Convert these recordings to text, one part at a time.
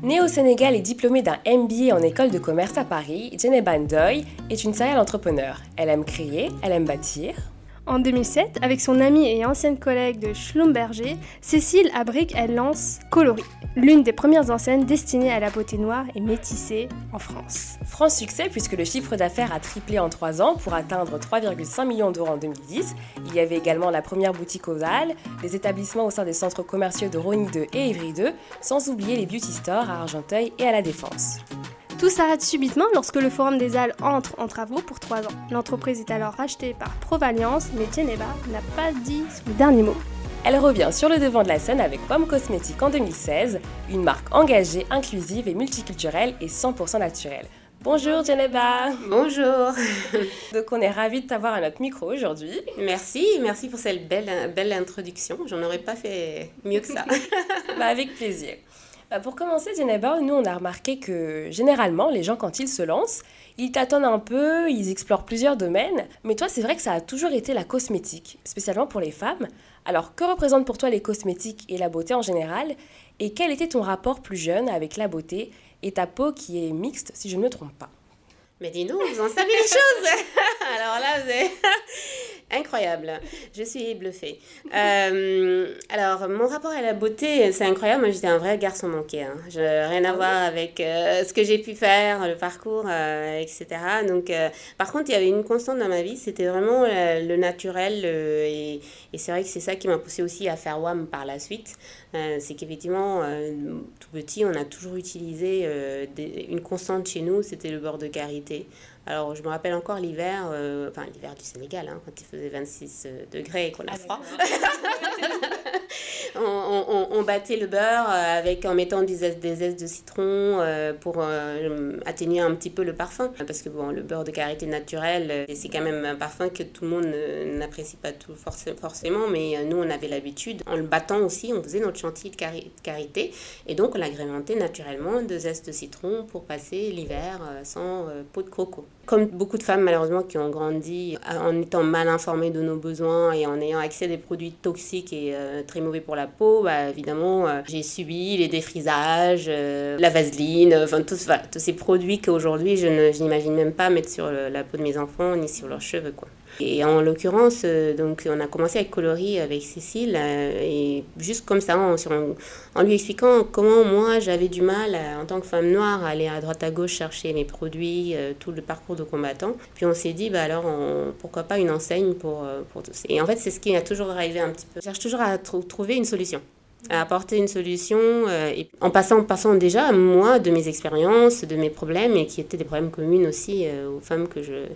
Née au Sénégal et diplômée d'un MBA en école de commerce à Paris, Jeneba Ndoy est une serial entrepreneur. Elle aime créer, elle aime bâtir, en 2007, avec son amie et ancienne collègue de Schlumberger, Cécile Abric, elle lance Coloris, l'une des premières enseignes destinées à la beauté noire et métissée en France. France succès puisque le chiffre d'affaires a triplé en 3 ans pour atteindre 3,5 millions d'euros en 2010. Il y avait également la première boutique aux Halles, les établissements au sein des centres commerciaux de Rony 2 et Évry 2, sans oublier les beauty stores à Argenteuil et à La Défense. Tout s'arrête subitement lorsque le Forum des Halles entre en travaux pour 3 ans. L'entreprise est alors rachetée par Provalliance, mais Geneva n'a pas dit son dernier mot. Elle revient sur le devant de la scène avec Pomme Cosmétique en 2016, une marque engagée, inclusive et multiculturelle et 100% naturelle. Bonjour Geneva Bonjour Donc on est ravis de t'avoir à notre micro aujourd'hui. Merci, merci pour cette belle, belle introduction. J'en aurais pas fait mieux que ça. bah, avec plaisir. Bah, pour commencer, Jeneba, nous on a remarqué que généralement les gens quand ils se lancent, ils tâtonnent un peu, ils explorent plusieurs domaines, mais toi c'est vrai que ça a toujours été la cosmétique, spécialement pour les femmes. Alors que représentent pour toi les cosmétiques et la beauté en général? Et quel était ton rapport plus jeune avec la beauté et ta peau qui est mixte si je ne me trompe pas? Mais dis-nous, vous en savez les choses Alors là, vous. Incroyable. Je suis bluffée. Euh, alors, mon rapport à la beauté, c'est incroyable. Moi, j'étais un vrai garçon manqué. Hein. Je, rien à ah voir avec euh, ce que j'ai pu faire, le parcours, euh, etc. Donc, par contre, il y avait une constante dans ma vie, c'était vraiment le naturel. et, et c'est vrai que c'est ça qui m'a poussé aussi à faire WAM par la suite. c'est qu'effectivement, tout petit, on a toujours utilisé une constante chez nous, c'était le beurre de karité. Alors, je me rappelle encore l'hiver, euh, enfin l'hiver du Sénégal, hein, quand il faisait 26 euh, degrés et qu'on a ah, froid. on, battait le beurre euh, avec, en mettant des zestes, des zestes de citron pour atténuer un petit peu le parfum. Parce que bon, le beurre de karité naturel, c'est quand même un parfum que tout le monde n'apprécie pas tout forcément, mais nous, on avait l'habitude. En le battant aussi, on faisait notre chantilly de karité. Et donc, on l'agrémentait naturellement de zestes de citron pour passer l'hiver sans peau de coco. Comme beaucoup de femmes malheureusement qui ont grandi en étant mal informées de nos besoins et en ayant accès à des produits toxiques et euh, très mauvais pour la peau, bah, évidemment euh, j'ai subi les défrisages, euh, la vaseline, enfin tous, tous ces produits qu'aujourd'hui je n'imagine même pas mettre sur la peau de mes enfants ni sur leurs cheveux. Quoi. Et en l'occurrence, euh, donc on a commencé avec coloris avec Cécile, euh, et juste comme ça, en, lui expliquant comment moi j'avais du mal en tant que femme noire à aller à droite à gauche chercher mes produits, euh, tout le parcours de combattant. Puis on s'est dit, bah alors pourquoi pas une enseigne pour, pour tous. Et en fait, c'est ce qui a toujours arrivé un petit peu. Je cherche toujours à trouver une solution à apporter une solution et en passant déjà moi de mes expériences, de mes problèmes et qui étaient des problèmes communs aussi aux femmes que je,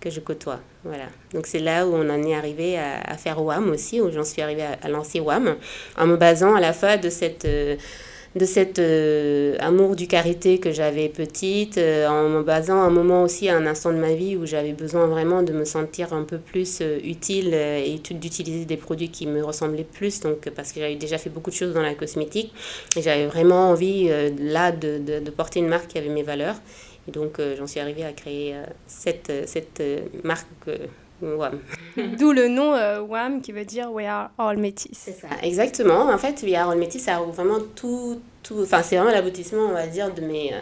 que je côtoie. Voilà. Donc c'est là où on en est arrivé à, faire WAM aussi, où j'en suis arrivée à, lancer WAM, en me basant à la fois de cette... Euh, de cet euh, amour du carité que j'avais petite, euh, en me basant un moment aussi à un instant de ma vie où j'avais besoin vraiment de me sentir un peu plus utile et d'utiliser des produits qui me ressemblaient plus, donc parce que j'avais déjà fait beaucoup de choses dans la cosmétique et j'avais vraiment envie là de, de, porter une marque qui avait mes valeurs donc, euh, j'en suis arrivée à créer euh, cette, euh, cette marque WAM. D'où le nom WAM qui veut dire We Are All Métis. C'est ça, exactement. En fait, We Are All Métis, ça a vraiment tout, tout. Enfin, c'est vraiment l'aboutissement, on va dire, de mes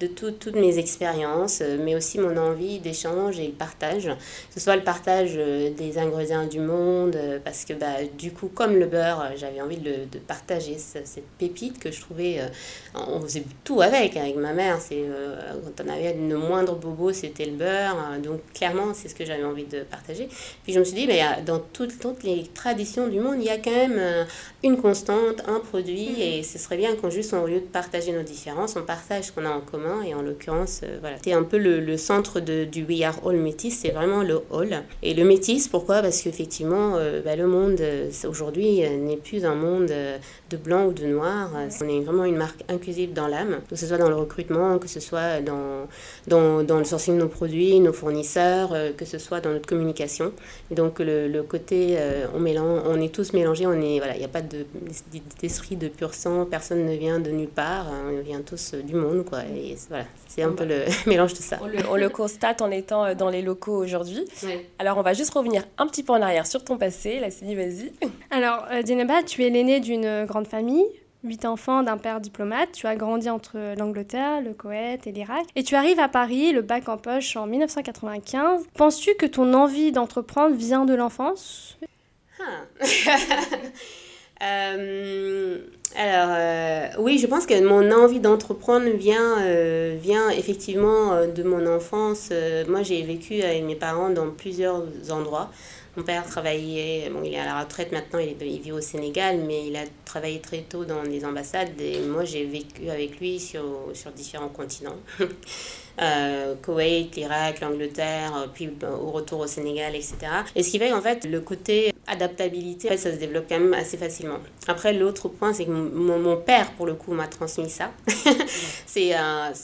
de toutes mes expériences, euh, mais aussi mon envie d'échange et le partage. Que ce soit le partage euh, des ingrédients du monde, euh, parce que bah, du coup, comme le beurre, j'avais envie de, de, partager cette pépite que je trouvais. on faisait tout avec, avec ma mère. C'est, quand on avait le moindre bobo, c'était le beurre. donc, clairement, c'est ce que j'avais envie de partager. Puis je me suis dit, mais dans toutes, toutes les traditions du monde, il y a quand même une constante, un produit, mm-hmm. et ce serait bien qu'on juste au lieu de partager nos différences, on partage ce qu'on a en commun. Et en l'occurrence, voilà, c'est un peu le, centre du We Are All Métis, c'est vraiment le All. Et le métis, pourquoi? Parce qu'effectivement, bah, le monde aujourd'hui n'est plus un monde de blanc ou de noir. On est vraiment une marque inclusive dans l'âme, que ce soit dans le recrutement, que ce soit dans, dans, le sourcing de nos produits, nos fournisseurs, que ce soit dans notre communication. donc le, côté, on, mélange, on est tous mélangés, voilà, il n'y a pas d'esprit de, de pur sang, personne ne vient de nulle part, hein, on vient tous du monde. Quoi, et voilà, c'est un peu le mélange de ça. On le, constate en étant dans les locaux aujourd'hui. Alors on va juste revenir un petit peu en arrière sur ton passé. La Céline, vas-y. Alors, Dineba, tu es l'aînée d'une grande famille huit enfants d'un père diplomate. Tu as grandi entre l'Angleterre, le Koweït et l'Irak. Et tu arrives à Paris, le bac en poche, en 1995. Penses-tu que ton envie d'entreprendre vient de l'enfance? Ah. euh, alors, euh, oui, je pense que mon envie d'entreprendre vient, euh, vient effectivement de mon enfance. moi, j'ai vécu avec mes parents dans plusieurs endroits. Mon père travaillait, bon, il est à la retraite maintenant, il, vit au Sénégal, mais il a travaillé très tôt dans les ambassades et moi j'ai vécu avec lui sur, sur différents continents. euh, Koweït, l'Irak, l'Angleterre, puis ben, au retour au Sénégal, etc. Et ce qui fait qu'en fait, le côté adaptabilité, ça se développe quand même assez facilement. Après, l'autre point, c'est que mon, mon, père, pour le coup, m'a transmis ça. c'est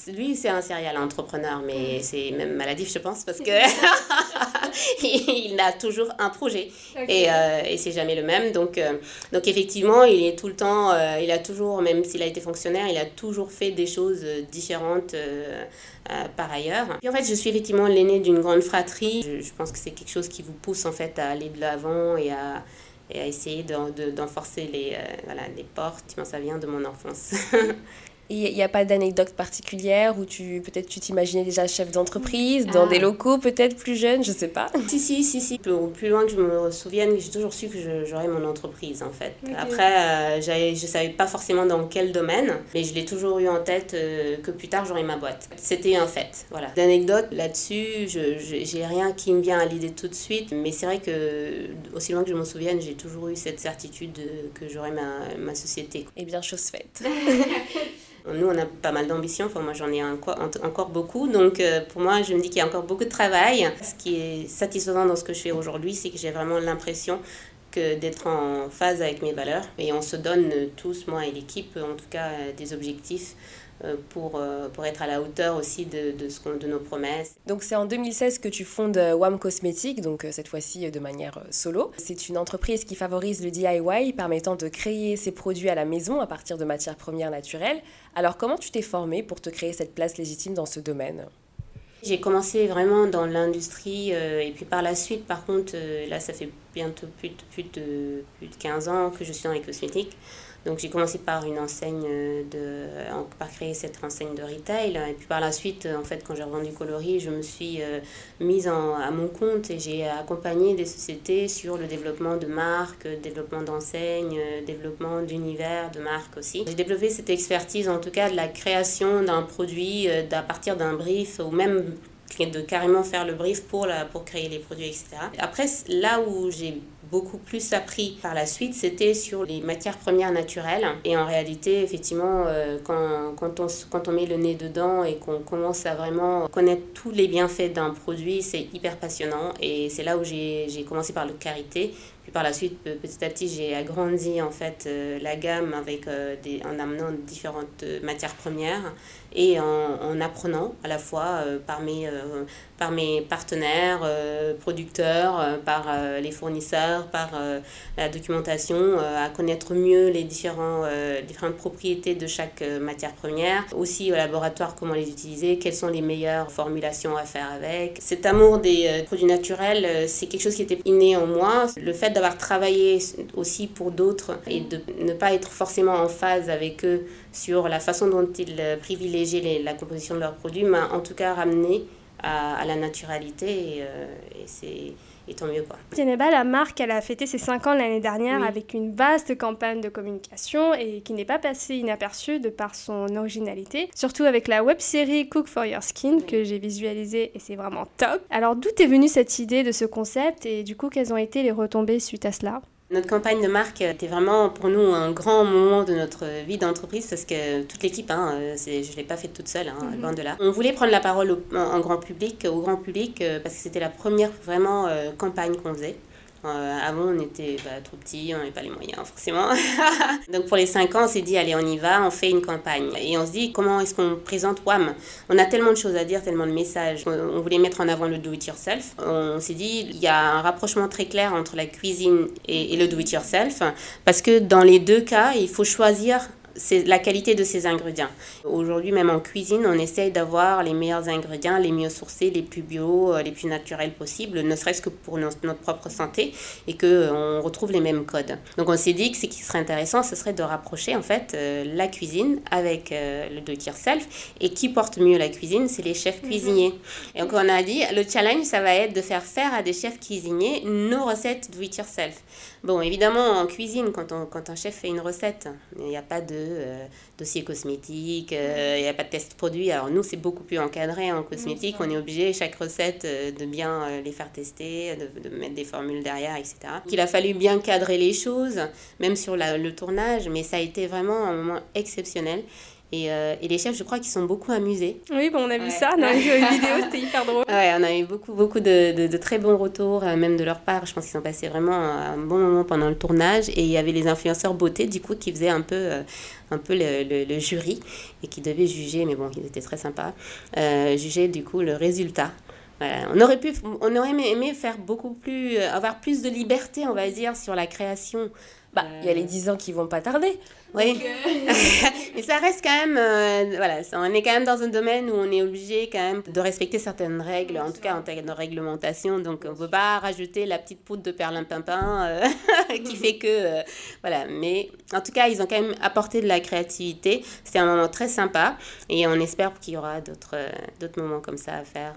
lui, c'est un serial entrepreneur, mais c'est même maladif, je pense, parce que il a toujours un projet et, euh, et c'est jamais le même. Donc, euh, donc effectivement, il est tout le temps, euh, il a toujours, même s'il a été fonctionnaire, il a toujours fait des choses différentes par ailleurs. Puis en fait, je suis effectivement l'aînée d'une grande fratrie. Je, je, pense que c'est quelque chose qui vous pousse en fait à aller de l'avant et à, et à essayer d'enforcer les, voilà, les portes. Ça vient de mon enfance. Il n'y a pas d'anecdote particulière où tu peut-être tu t'imaginais déjà chef d'entreprise dans des ah. locaux peut-être plus jeunes, je sais pas. Si si si si. Plus, plus loin que je me souvienne, j'ai toujours su que j'aurais mon entreprise en fait. Après, euh, je savais pas forcément dans quel domaine, mais je l'ai toujours eu en tête euh, que plus tard j'aurais ma boîte. C'était un fait. Voilà. D'anecdotes là-dessus, je j'ai rien qui me vient à l'idée tout de suite, mais c'est vrai que aussi loin que je me souvienne, j'ai toujours eu cette certitude que j'aurais ma, ma société. Et eh bien chose faite. Nous, on a pas mal d'ambition. Enfin, moi, j'en ai encore, beaucoup. Donc, euh, pour moi, je me dis qu'il y a encore beaucoup de travail. Ce qui est satisfaisant dans ce que je fais aujourd'hui, c'est que j'ai vraiment l'impression d'être en phase avec mes valeurs. Et on se donne tous, moi et l'équipe, en tout cas, des objectifs euh, pour, euh, pour être à la hauteur aussi de, de, ce de nos promesses. Donc c'est en 2016 que tu fondes euh, WAM Cosmétiques, donc cette fois-ci de manière solo. C'est une entreprise qui favorise le DIY permettant de créer ses produits à la maison à partir de matières premières naturelles. Alors comment tu t'es formée pour te créer cette place légitime dans ce domaine? J'ai commencé vraiment dans l'industrie et puis par la suite, par contre, là ça fait bientôt plus de, plus, de, plus de 15 ans que je suis dans les cosmétiques. Donc j'ai commencé par une enseigne euh, de, par créer cette enseigne de retail et puis par la suite en fait quand j'ai revendu coloris je me suis euh, mise à mon compte et j'ai accompagné des sociétés sur le développement de marques, développement d'enseignes, euh, développement d'univers, de marques aussi. J'ai développé cette expertise en tout cas de la création d'un produit à partir d'un brief ou même de carrément faire le brief pour, la, pour créer les produits, etc. Après, là où j'ai beaucoup plus appris par la suite, c'était sur les matières premières naturelles. Et en réalité, effectivement, euh, quand, quand, on, quand on met le nez dedans et qu'on commence à vraiment connaître tous les bienfaits d'un produit, c'est hyper passionnant. Et c'est là où j'ai commencé par le carité. Puis par la suite, petit à petit, j'ai agrandi en fait euh, la gamme avec, euh, en amenant différentes matières premières et en, en, apprenant à la fois par, mes, par mes partenaires, producteurs, par les fournisseurs, par euh, la documentation, euh, à connaître mieux les différents, euh, différentes propriétés de chaque matière première. Aussi au laboratoire, comment les utiliser, quelles sont les meilleures formulations à faire avec. Cet amour des produits naturels, c'est quelque chose qui était inné en moi. Le fait d'avoir travaillé aussi pour d'autres et de ne pas être forcément en phase avec eux sur la façon dont ils privilégiaient la composition de leurs produits m'a en tout cas ramené à, la naturalité et, et c'est et tant mieux quoi. la marque, elle a fêté ses 5 ans l'année dernière avec une vaste campagne de communication et qui n'est pas passée inaperçue de par son originalité, surtout avec la web série Cook for Your Skin que j'ai visualisée et c'est vraiment top. Alors d'où est venue cette idée de ce concept et du coup quelles ont été les retombées suite à cela? Notre campagne de marque était vraiment pour nous un grand moment de notre vie d'entreprise parce que toute l'équipe, hein, je ne l'ai pas faite toute seule, hein, loin de là. On voulait prendre la parole en grand public, au grand public, parce que c'était la première vraiment campagne qu'on faisait. Euh, avant, on était bah, trop petits, on n'avait pas les moyens, forcément. Donc, pour les 5 ans, on s'est dit, allez, on y va, on fait une campagne. Et on se dit, comment est-ce qu'on présente WAM? On a tellement de choses à dire, tellement de messages. On voulait mettre en avant le do-it-yourself. On s'est dit, il y a un rapprochement très clair entre la cuisine et, et le do-it-yourself. Parce que dans les deux cas, il faut choisir c'est la qualité de ces ingrédients. Aujourd'hui, même en cuisine, on essaye d'avoir les meilleurs ingrédients, les mieux sourcés, les plus bio, euh, les plus naturels possibles, ne serait-ce que pour notre propre santé et qu'on euh, retrouve les mêmes codes. Donc on s'est dit que ce qui serait intéressant, ce serait de rapprocher en fait euh, la cuisine avec le do it yourself. Et qui porte mieux la cuisine C'est les chefs mhm. cuisiniers. Et donc on a dit, le challenge, ça va être de faire faire à des chefs cuisiniers nos recettes do it yourself. Bon, évidemment, en cuisine, quand, on, quand un chef fait une recette, il n'y a pas de euh, dossier cosmétique, euh, il n'y a pas de test produit. Alors nous, c'est beaucoup plus encadré en cosmétique. On est obligé, chaque recette, euh, de bien les faire tester, de, de, mettre des formules derrière, etc. Il a fallu bien cadrer les choses, même sur le tournage, mais ça a été vraiment un moment exceptionnel. Et, euh, et, les chefs, je crois qu'ils sont beaucoup amusés. Oui, bon, on a vu ça dans les vidéos, c'était hyper drôle. Ouais, on a eu beaucoup, beaucoup de, de, de très bons retours, euh, même de leur part. Je pense qu'ils ont passé vraiment un bon moment pendant le tournage. Et il y avait les influenceurs beauté, du coup, qui faisaient un peu, euh, un peu le, le, jury et qui devaient juger, mais bon, ils étaient très sympas, juger du coup le résultat. On aurait pu, on aurait aimé faire beaucoup plus, avoir plus de liberté, on va dire, sur la création. Bah, il y a les 10 ans qui vont pas tarder. Oui. Mais ça reste quand même, euh, voilà, on est quand même dans un domaine où on est obligé quand même de respecter certaines règles, en tout cas en termes de réglementation. Donc on ne peut pas rajouter la petite poudre de perlimpinpin euh, qui fait que, euh, voilà. Mais en tout cas, ils ont quand même apporté de la créativité. C'était un moment très sympa et on espère qu'il y aura d'autres d'autres moments comme ça à faire.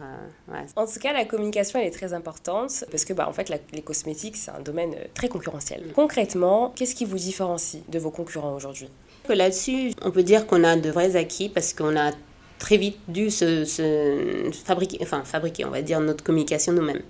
En tout cas, la communication elle est très importante parce que bah en fait les cosmétiques c'est un domaine très concurrentiel. Concrètement, qu'est-ce qui vous différencie de vos concurrents aujourd'hui? Là-dessus, on peut dire qu'on a de vrais acquis parce qu'on a très vite dû se, fabriquer, enfin fabriquer, on va dire, notre communication nous-mêmes.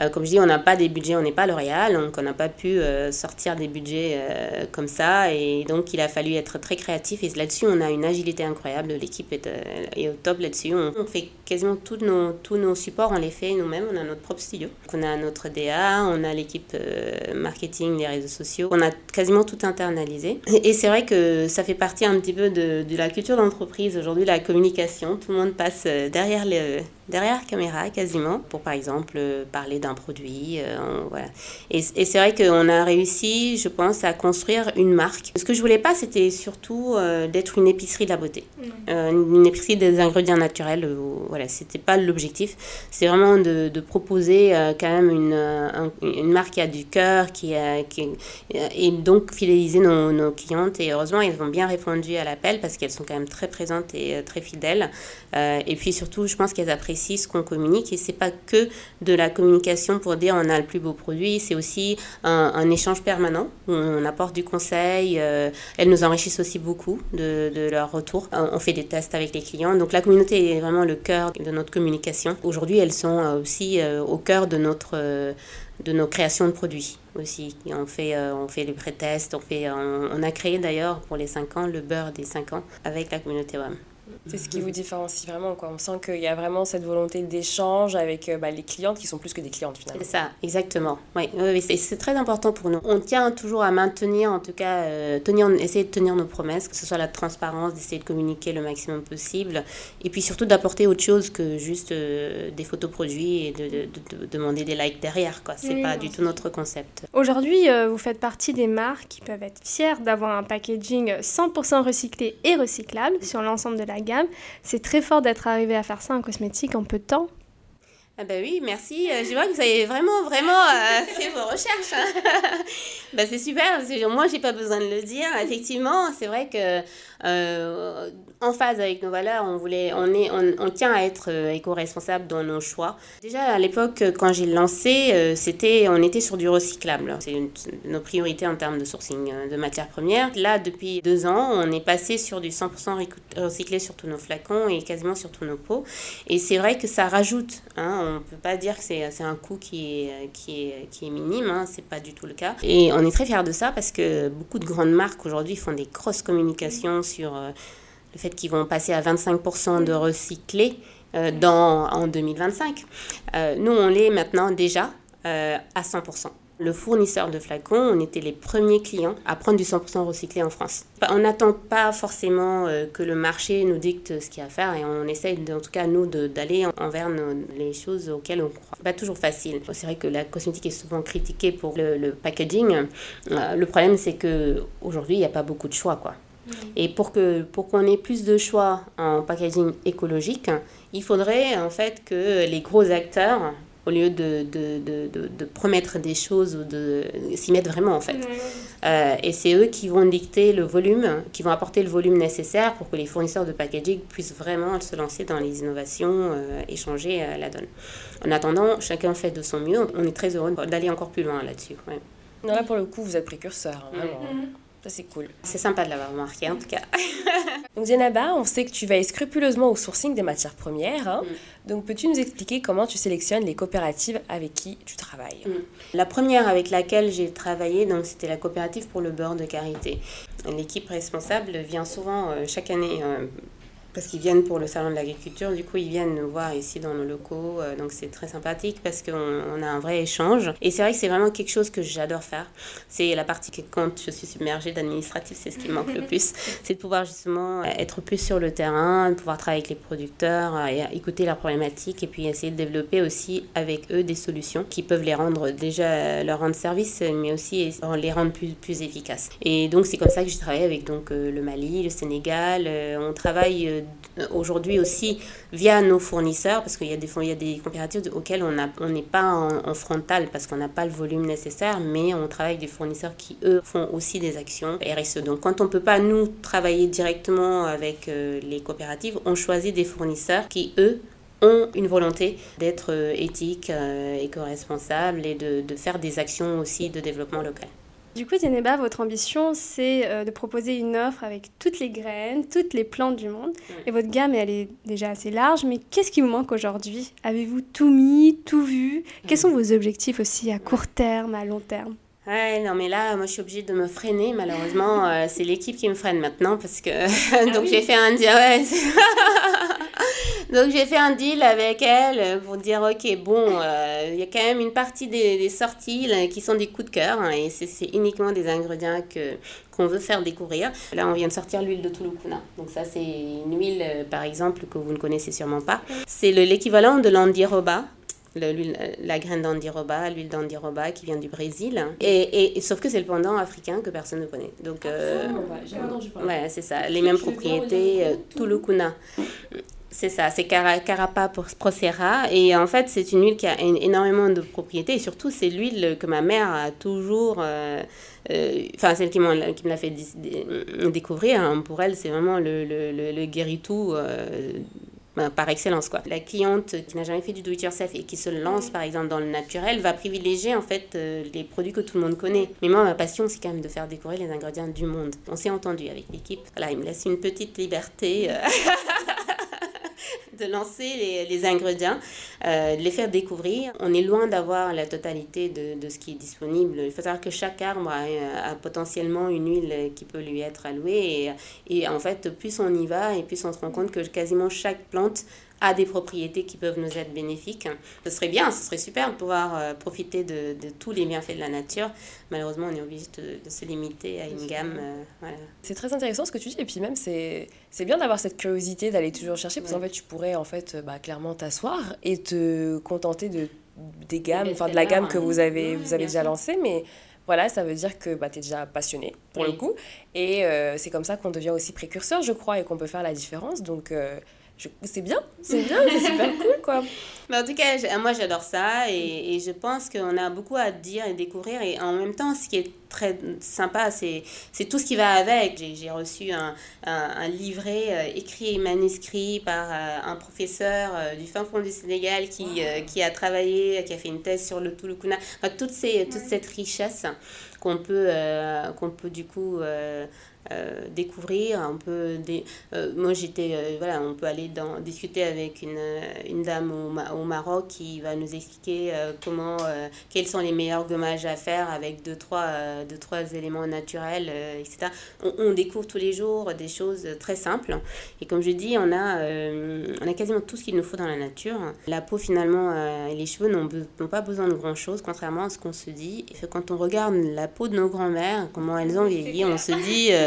Euh, comme je dis, on n'a pas des budgets, on n'est pas L'Oréal, donc on n'a pas pu euh, sortir des budgets euh, comme ça. Et donc, il a fallu être très créatif. Et là-dessus, on a une agilité incroyable. L'équipe est, est, au top là-dessus. On, fait quasiment tous nos, tous nos supports, on les fait nous-mêmes. On a notre propre studio. on a notre DA, on a l'équipe marketing, les réseaux sociaux. On a quasiment tout internalisé. Et, c'est vrai que ça fait partie un petit peu de, de la culture d'entreprise. Aujourd'hui, la communication, tout le monde passe derrière les derrière caméra quasiment pour par exemple parler d'un produit. Euh, voilà. Et, et c'est vrai qu'on a réussi, je pense, à construire une marque. Ce que je voulais pas, c'était surtout euh, d'être une épicerie de la beauté, euh, une épicerie des ingrédients naturels. voilà, c'était pas l'objectif. C'est vraiment de, de proposer quand même une, une marque qui a du cœur, qui, a, qui et donc fidéliser nos, nos, clientes. Et heureusement, elles ont bien répondu à l'appel parce qu'elles sont quand même très présentes et très fidèles. et puis surtout, je pense qu'elles apprécient ce qu'on communique et c'est pas que de la communication pour dire on a le plus beau produit, c'est aussi un, échange permanent où on apporte du conseil. Euh, elles nous enrichissent aussi beaucoup de, de leur retour. Euh, on fait des tests avec les clients. Donc la communauté est vraiment le cœur de notre communication. Aujourd'hui, elles sont euh, aussi au cœur de notre de nos créations de produits aussi. on fait, on fait les pré-tests, on, fait, on, a créé d'ailleurs pour les 5 ans le beurre des 5 ans avec la communauté WAM. C'est ce qui vous différencie vraiment. Quoi. On sent qu'il y a vraiment cette volonté d'échange avec euh, bah, les clientes qui sont plus que des clientes finalement. C'est ça, exactement. Oui, oui, c'est très important pour nous. On tient toujours à maintenir, en tout cas, euh, tenir, essayer de tenir nos promesses, que ce soit la transparence, d'essayer de communiquer le maximum possible, et puis surtout d'apporter autre chose que juste euh, des photos produits et de, demander des likes derrière. Ce n'est pas du tout notre concept. Aujourd'hui, vous faites partie des marques qui peuvent être fières d'avoir un packaging 100% recyclé et recyclable sur l'ensemble de la gamme c'est très fort d'être arrivé à faire ça en cosmétique en peu de temps. Ah bah oui, merci. Je vois que vous avez vraiment, vraiment euh, fait vos recherches. Hein. bah c'est super, parce que moi, j'ai pas besoin de le dire. Effectivement, c'est vrai que euh, en phase avec nos valeurs, on, voulait, on, est, on, tient à être éco-responsable dans nos choix. Déjà, à l'époque, quand j'ai lancé, c'était, on était sur du recyclable. C'est nos priorités en termes de sourcing de matières premières. Là, depuis deux ans, on est passé sur du 100% recyclé sur tous nos flacons et quasiment sur tous nos pots. Et c'est vrai que ça rajoute. Hein, on ne peut pas dire que c'est un coût qui est, qui est, qui est minime, hein, c'est pas du tout le cas. Et on est très fiers de ça parce que beaucoup de grandes marques aujourd'hui font des cross communications sur le fait qu'ils vont passer à 25% de recyclés dans, en 2025. nous, on l'est maintenant déjà à 100%. Le fournisseur de flacons, on était les premiers clients à prendre du 100% recyclé en France. On n'attend pas forcément euh, que le marché nous dicte ce qu'il y a à faire et on essaye en tout cas nous d'aller envers les choses auxquelles on croit. Pas toujours facile. C'est vrai que la cosmétique est souvent critiquée pour le, packaging. Euh, le problème c'est que aujourd'hui il n'y a pas beaucoup de choix quoi. Et pour que pour qu'on ait plus de choix en packaging écologique, il faudrait en fait que les gros acteurs au lieu de, de, de, de, promettre des choses ou de s'y mettre vraiment en fait. Euh, et c'est eux qui vont dicter le volume, qui vont apporter le volume nécessaire pour que les fournisseurs de packaging puissent vraiment se lancer dans les innovations euh, et changer euh, la donne. En attendant, chacun fait de son mieux. On est très heureux d'aller encore plus loin là-dessus. Ouais. là, pour le coup, vous êtes précurseur. Hein, vraiment. C'est cool. C'est sympa de l'avoir remarqué en tout cas. Donc Dianaba, on sait que tu veilles scrupuleusement au sourcing des matières premières. Hein. Mm. Donc peux-tu nous expliquer comment tu sélectionnes les coopératives avec qui tu travailles? Mm. La première avec laquelle j'ai travaillé, donc c'était la coopérative pour le beurre de karité. L'équipe responsable vient souvent euh, chaque année euh, parce qu'ils viennent pour le salon de l'agriculture. Du coup, ils viennent nous voir ici dans nos locaux. Euh, donc, c'est très sympathique parce qu'on on a un vrai échange. Et c'est vrai que c'est vraiment quelque chose que j'adore faire. C'est la partie que quand je suis submergée d'administratif, c'est ce qui me manque le plus. C'est de pouvoir justement être plus sur le terrain, de pouvoir travailler avec les producteurs, euh, et écouter leurs problématiques et puis essayer de développer aussi avec eux des solutions qui peuvent les rendre déjà leur rendre service, mais aussi les rendre plus, plus efficaces. Et donc, c'est comme ça que je travaille avec donc, euh, le Mali, le Sénégal. On travaille aujourd'hui aussi via nos fournisseurs, parce qu'il y a des, il coopératives auxquelles on n'est pas en, frontal parce qu'on n'a pas le volume nécessaire, mais on travaille avec des fournisseurs qui, eux, font aussi des actions RSE. Donc quand on ne peut pas, nous, travailler directement avec euh, les coopératives, on choisit des fournisseurs qui, eux, ont une volonté d'être euh, éthiques, euh, éco-responsables et de faire des actions aussi de développement local. Du coup, Tieneba, votre ambition, c'est euh, de proposer une offre avec toutes les graines, toutes les plantes du monde. Et votre gamme, elle est déjà assez large, mais qu'est-ce qui vous manque aujourd'hui? Avez-vous tout mis, tout vu? Quels sont vos objectifs aussi à court terme, à long terme? Ouais, non, mais là, moi, je suis obligée de me freiner. Malheureusement, euh, c'est l'équipe qui me freine maintenant parce que. Ah donc, j'ai fait un. Ouais, Donc j'ai fait un deal avec elle pour dire ok bon euh, il y a quand même une partie des, des sorties qui sont des coups de cœur hein, et c'est uniquement des ingrédients que qu'on veut faire découvrir. Là on vient de sortir l'huile de Tulukuna. Donc ça c'est une huile euh, par exemple que vous ne connaissez sûrement pas. C'est l'équivalent de l'andiroba la graine d'andiroba, l'huile d'andiroba qui vient du Brésil. Et, et, sauf que c'est le pendant africain que personne ne connaît. Donc, euh, ouais, c'est ça. Les mêmes propriétés, euh, Tulukuna. C'est ça, c'est Carapa Procera. Et en fait, c'est une huile qui a énormément de propriétés. Et surtout, c'est l'huile que ma mère a toujours. Euh, euh, enfin, celle qui, qui me l'a fait découvrir. Hein. Pour elle, c'est vraiment le, le, le, le guéritou. Euh, ben, par excellence quoi. La cliente qui n'a jamais fait du do it yourself et qui se lance par exemple dans le naturel va privilégier en fait les produits que tout le monde connaît. Mais moi ma passion c'est quand même de faire découvrir les ingrédients du monde. On s'est entendu avec l'équipe. Voilà, il me laisse une petite liberté. de lancer les, ingrédients, euh, de les faire découvrir. On est loin d'avoir la totalité de, de, ce qui est disponible. Il faut savoir que chaque arbre a, potentiellement une huile qui peut lui être allouée. Et, et, en fait, plus on y va et plus on se rend compte que quasiment chaque plante a des propriétés qui peuvent nous être bénéfiques. Ce serait bien, ce serait super de pouvoir euh, profiter de, de, tous les bienfaits de la nature. Malheureusement, on est obligé de, se limiter à une gamme. Euh, c'est très intéressant ce que tu dis, et puis même c'est bien d'avoir cette curiosité d'aller toujours chercher, parce qu'en fait tu pourrais en fait euh, bah, clairement t'asseoir et te contenter de des gammes, enfin de la gamme que vous avez, vous avez déjà lancée, mais voilà, ça veut dire que bah, tu es déjà passionné pour le coup. Et c'est comme ça qu'on devient aussi précurseur, je crois, et qu'on peut faire la différence. Donc, c'est bien, c'est bien, c'est super cool quoi. Mais en tout cas, moi j'adore ça et, et, je pense qu'on a beaucoup à dire et découvrir et en même temps, ce qui est très sympa, c'est tout ce qui va avec. J'ai reçu un, un, livret euh, écrit et manuscrit par euh, un professeur euh, du fin fond du Sénégal qui, qui a travaillé, qui a fait une thèse sur le Tulukuna. Enfin, toute, ces, toute cette richesse qu'on peut, qu'on peut du coup découvrir, un peu des... moi j'étais, voilà, on peut aller dans, discuter avec une, une dame au, au, Maroc qui va nous expliquer comment, quels sont les meilleurs gommages à faire avec deux, trois, deux, trois éléments naturels, etc. On, on, découvre tous les jours des choses très simples. Et comme je dis, on a, on a quasiment tout ce qu'il nous faut dans la nature. La peau finalement et les cheveux n'ont pas besoin de grand-chose, contrairement à ce qu'on se dit. Quand on regarde la peau de nos grands-mères, comment elles ont vieilli, on se dit...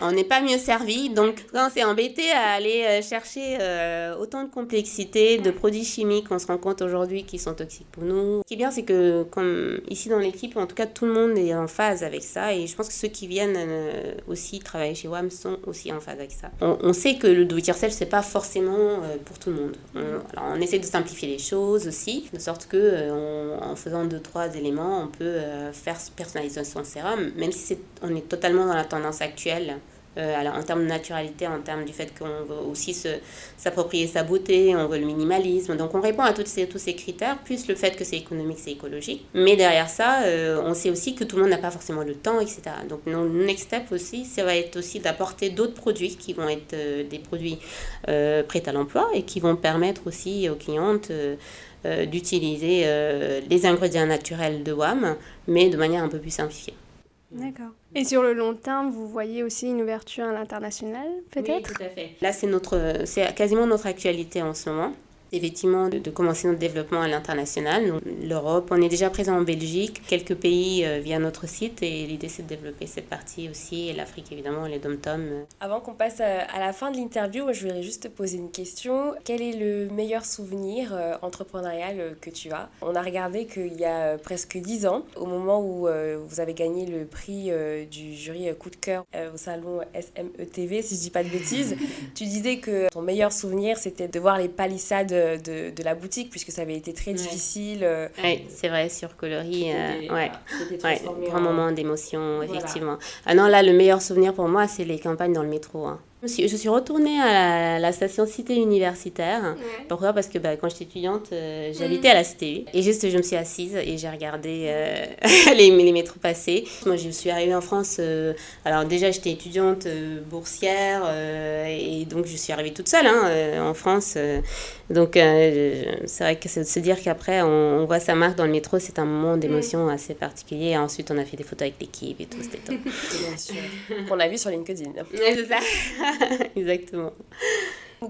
on n'est pas mieux servi. Donc, on s'est embêté à aller euh, chercher euh, autant de complexité, de produits chimiques qu'on se rend compte aujourd'hui qui sont toxiques pour nous. Ce qui est bien, c'est que comme ici dans l'équipe, en tout cas, tout le monde est en phase avec ça. Et je pense que ceux qui viennent euh, aussi travailler chez WAM sont aussi en phase avec ça. On, sait que le do-it-yourself, c'est pas forcément pour tout le monde. On essaie de simplifier les choses aussi, de sorte que en faisant deux, trois éléments, on peut faire personnaliser son sérum, même si on est totalement dans la tendance actuelle euh, alors, en termes de naturalité, en termes du fait qu'on veut aussi s'approprier sa beauté, on veut le minimalisme. Donc on répond à toutes ces, tous ces critères, plus le fait que c'est économique, c'est écologique. Mais derrière ça, euh, on sait aussi que tout le monde n'a pas forcément le temps, etc. Donc nos next step aussi, ça va être aussi d'apporter d'autres produits qui vont être euh, des produits prêts à l'emploi et qui vont permettre aussi aux clientes d'utiliser les ingrédients naturels de WAM, mais de manière un peu plus simplifiée. D'accord. Et sur le long terme, vous voyez aussi une ouverture à l'international, peut-être? Oui, tout à fait. Là, c'est notre, c'est quasiment notre actualité en ce moment effectivement de, commencer notre développement à l'international. L'Europe, on est déjà présent en Belgique, quelques pays euh, via notre site et l'idée c'est de développer cette partie aussi et l'Afrique évidemment, les dom-tom. Avant qu'on passe à, la fin de l'interview, je voudrais juste te poser une question. Quel est le meilleur souvenir euh, entrepreneurial euh, que tu as? On a regardé qu'il y a presque 10 ans, au moment où vous avez gagné le prix du jury coup de cœur au salon SMETV, si je dis pas de bêtises, tu disais que ton meilleur souvenir c'était de voir les palissades de, de, la boutique, puisque ça avait été très difficile. Euh. Oui, c'est vrai, sur Coloris. Euh, ouais. ouais. grand moment d'émotion, effectivement. Ah non, là, le meilleur souvenir pour moi, c'est les campagnes dans le métro. Hein. Je suis, retournée à la, station Cité Universitaire. Pourquoi? Parce que bah, quand j'étais étudiante, euh, j'habitais à la Cité Et juste, je me suis assise et j'ai regardé euh, les, les, métros passer. Moi, je suis arrivée en France. Euh, alors, déjà, j'étais étudiante boursière et donc je suis arrivée toute seule hein, en France. donc, c'est vrai que de se dire qu'après, on, voit sa marque dans le métro, c'est un moment d'émotion assez particulier. Et ensuite, on a fait des photos avec l'équipe et tout. C'était top. Bien sûr. On a vu sur LinkedIn. c'est ça. Exactement.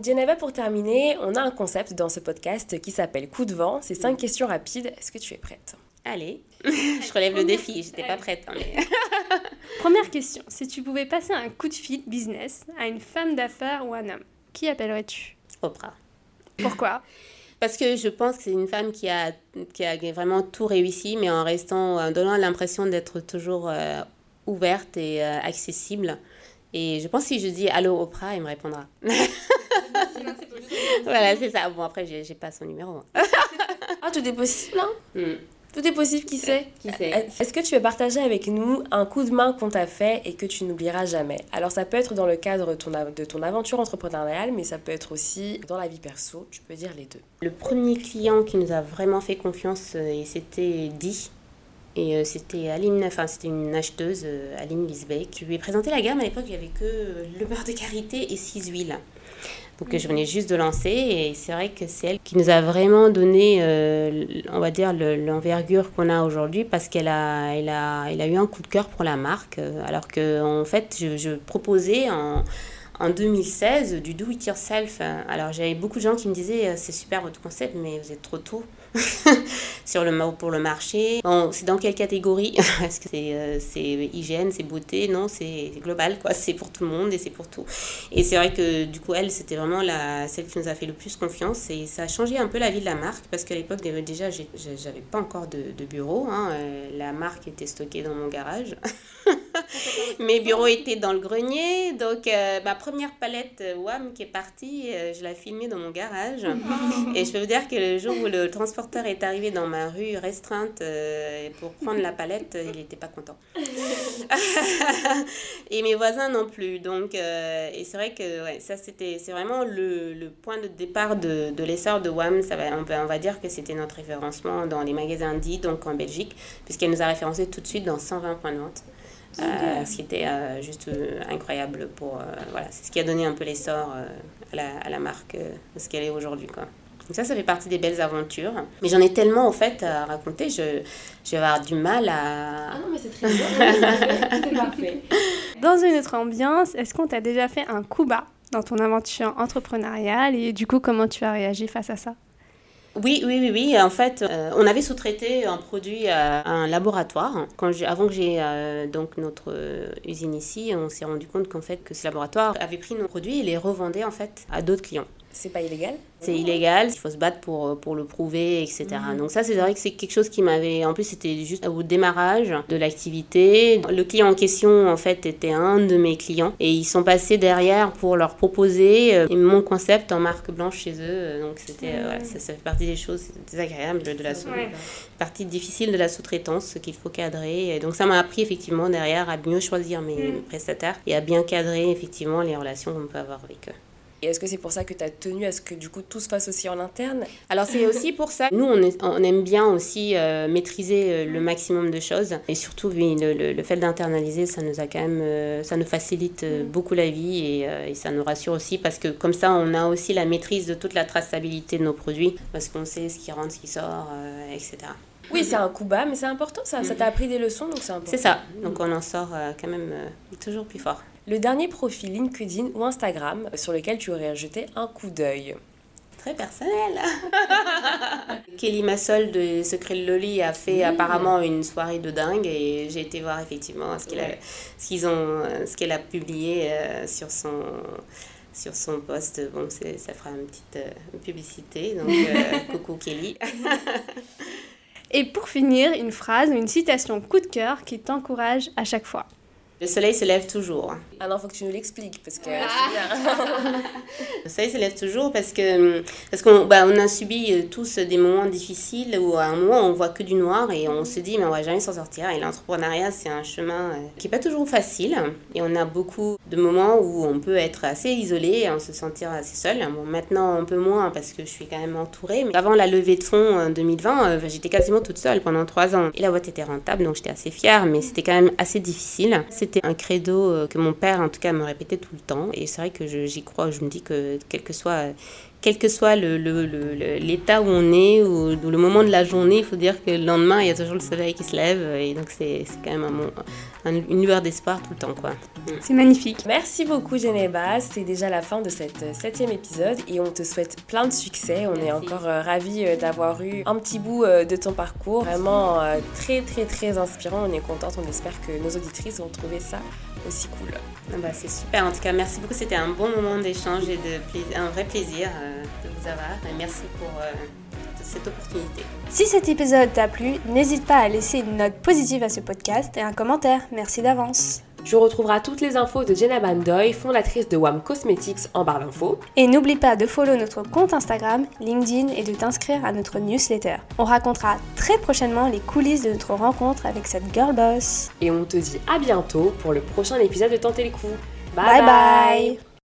Geneva, pour terminer, on a un concept dans ce podcast qui s'appelle Coup de vent. C'est cinq questions rapides. Est-ce que tu es prête? Allez, je relève le défi. J'étais pas prête. Hein, Première question. Si tu pouvais passer un coup de fil business à une femme d'affaires ou un homme, qui appellerais-tu? Oprah. Pourquoi? Parce que je pense que c'est une femme qui a, qui a vraiment tout réussi, mais en restant, en donnant l'impression d'être toujours euh, ouverte et euh, accessible. Et je pense que si je dis Allô Oprah, il me répondra. voilà, c'est ça. Bon, après, j'ai pas son numéro. Hein. ah, tout est possible, hein hmm. Tout est possible, qui sait Qui sait Est-ce que tu veux partager avec nous un coup de main qu'on t'a fait et que tu n'oublieras jamais? Alors, ça peut être dans le cadre de ton, de ton aventure entrepreneuriale, mais ça peut être aussi dans la vie perso. Tu peux dire les deux. Le premier client qui nous a vraiment fait confiance, euh, et c'était Di, et euh, c'était Aline, enfin c'était une acheteuse, euh, Aline Lisbeck. Je lui ai présenté la gamme à l'époque, il n'y avait que euh, le beurre de karité et six huiles. Donc je venais juste de lancer et c'est vrai que c'est elle qui nous a vraiment donné, on va dire, l'envergure qu'on a aujourd'hui parce qu'elle a, elle a, elle a eu un coup de cœur pour la marque. alors que en fait, je, je proposais en, en 2016 du do it yourself. Alors j'avais beaucoup de gens qui me disaient c'est super votre concept mais vous êtes trop tôt. sur le, pour le marché. c'est dans quelle catégorie? Est-ce que c'est, euh, c'est hygiène, c'est beauté? Non, c'est global, quoi. C'est pour tout le monde et c'est pour tout. Et c'est vrai que du coup, elle, c'était vraiment la, celle qui nous a fait le plus confiance et ça a changé un peu la vie de la marque parce qu'à l'époque, déjà, j'avais pas encore de, de bureau. Hein. Euh, la marque était stockée dans mon garage. Mes bureaux étaient dans le grenier. Donc, euh, ma première palette WAM qui est partie, je l'ai filmée dans mon garage. et je peux vous dire que le jour où le transport est arrivé dans ma rue restreinte euh, pour prendre la palette, il n'était pas content. et mes voisins non plus. Donc, euh, et c'est vrai que ouais, ça, c'était, c'est vraiment le, le, point de départ de, de l'essor de WAM. Ça va, on, va, on va dire que c'était notre référencement dans les magasins dits, donc en Belgique, puisqu'elle nous a référencé tout de suite dans 120 points de vente. Euh, ce qui était euh, juste euh, incroyable pour voilà c'est ce qui a donné un peu l'essor à la, à, la, marque ce qu'elle est aujourd'hui quoi. Donc ça ça fait partie des belles aventures. Mais j'en ai tellement en fait à raconter je, je vais avoir du mal à ah non mais c'est très bien. C'est parfait. Dans une autre ambiance est-ce qu'on t'a déjà fait un coup bas dans ton aventure entrepreneuriale et du coup comment tu as réagi face à ça? Oui, oui, oui, oui. En fait, euh, on avait sous-traité un produit à un laboratoire. Quand avant que j'ai euh, donc notre euh, usine ici, on s'est rendu compte qu'en fait que ce laboratoire avait pris nos produits et les revendait en fait à d'autres clients. C'est pas illégal C'est illégal, il faut se battre pour, pour le prouver, etc. Mhm. Donc ça, c'est vrai que c'est quelque chose qui m'avait... En plus, c'était juste au démarrage de l'activité. Le client en question, en fait, était un de mes clients. Et ils sont passés derrière pour leur proposer euh, mon concept en marque blanche chez eux. Donc c'était... Euh, voilà, ça, fait partie des choses désagréables de la sous partie difficile de la sous-traitance qu'il faut cadrer. Et donc ça m'a appris effectivement derrière à mieux choisir mes mhm. prestataires et à bien cadrer effectivement les relations qu'on peut avoir avec eux. Et est-ce que c'est pour ça que tu as tenu à ce que du coup tout se fasse aussi en interne? Alors c'est aussi pour ça. Nous, on, on aime bien aussi euh, maîtriser euh, le maximum de choses. Et surtout, oui, le, le, fait d'internaliser, ça nous a quand même, euh, ça nous facilite mm. beaucoup la vie et, et, ça nous rassure aussi parce que comme ça, on a aussi la maîtrise de toute la traçabilité de nos produits parce qu'on sait ce qui rentre, ce qui sort, etc. Oui, c'est un coup bas, mais c'est important ça. Ça t'a appris des leçons, donc c'est important. C'est ça. Donc on en sort quand même toujours plus fort le dernier profil LinkedIn ou Instagram sur lequel tu aurais jeté un coup d'œil Très personnel. Kelly Massol de Secret Loli a fait apparemment une soirée de dingue et j'ai été voir effectivement ce qu'elle a, ce qu'ils ont, ce qu'elle a publié euh, sur son sur son poste. Bon, ça fera une petite euh, publicité. Donc, euh, coucou Kelly. Et pour finir, une phrase ou une citation coup de cœur qui t'encourage à chaque fois. Le soleil se lève toujours. Ah non, faut que tu nous l'expliques parce que ah. le soleil se lève toujours parce que parce qu'on bah, on a subi euh, tous des moments difficiles où à un moment on voit que du noir et on se dit mais on va jamais s'en sortir. Et l'entrepreneuriat c'est un chemin euh, qui est pas toujours facile et on a beaucoup de moments où on peut être assez isolé et on se sentir assez seul. Bon maintenant un peu moins parce que je suis quand même entourée. Mais avant la levée de fonds en 2020, euh, j'étais quasiment toute seule pendant trois ans et la boîte était rentable donc j'étais assez fière mais c'était quand même assez difficile c'était un credo euh, que mon père, en tout cas, me répétait tout le temps. Et c'est vrai que j'y crois. Je me dis que, quel que soit quel que soit l'état le, le, où on est ou, le moment de la journée, il faut dire que le lendemain, il y a toujours le soleil qui se lève. Et donc, c'est quand même un, une lueur d'espoir tout le temps. quoi. C'est magnifique. Merci beaucoup, Geneba. C'est déjà la fin de cet euh, septième épisode et on te souhaite plein de succès. On est encore euh, ravis euh, d'avoir eu un petit bout de ton parcours. Vraiment très, très, très inspirant. On est contente. On espère que nos auditrices vont trouver ça aussi cool. Ah bah, c'est super. En tout cas, merci beaucoup. C'était un bon moment d'échange et de un vrai plaisir de vous avoir. Et merci pour cette opportunité. Si cet épisode t'a plu, n'hésite pas à laisser une note positive à ce podcast et un commentaire. Merci d'avance. Tu retrouveras toutes les infos de Jenna Bandoy, fondatrice de WAM Cosmetics en barre d'infos. Et n'oublie pas de follow notre compte Instagram, LinkedIn et de t'inscrire à notre newsletter. On racontera très prochainement les coulisses de notre rencontre avec cette girl boss. Et on te dit à bientôt pour le prochain épisode de Tenter les coups. bye, bye.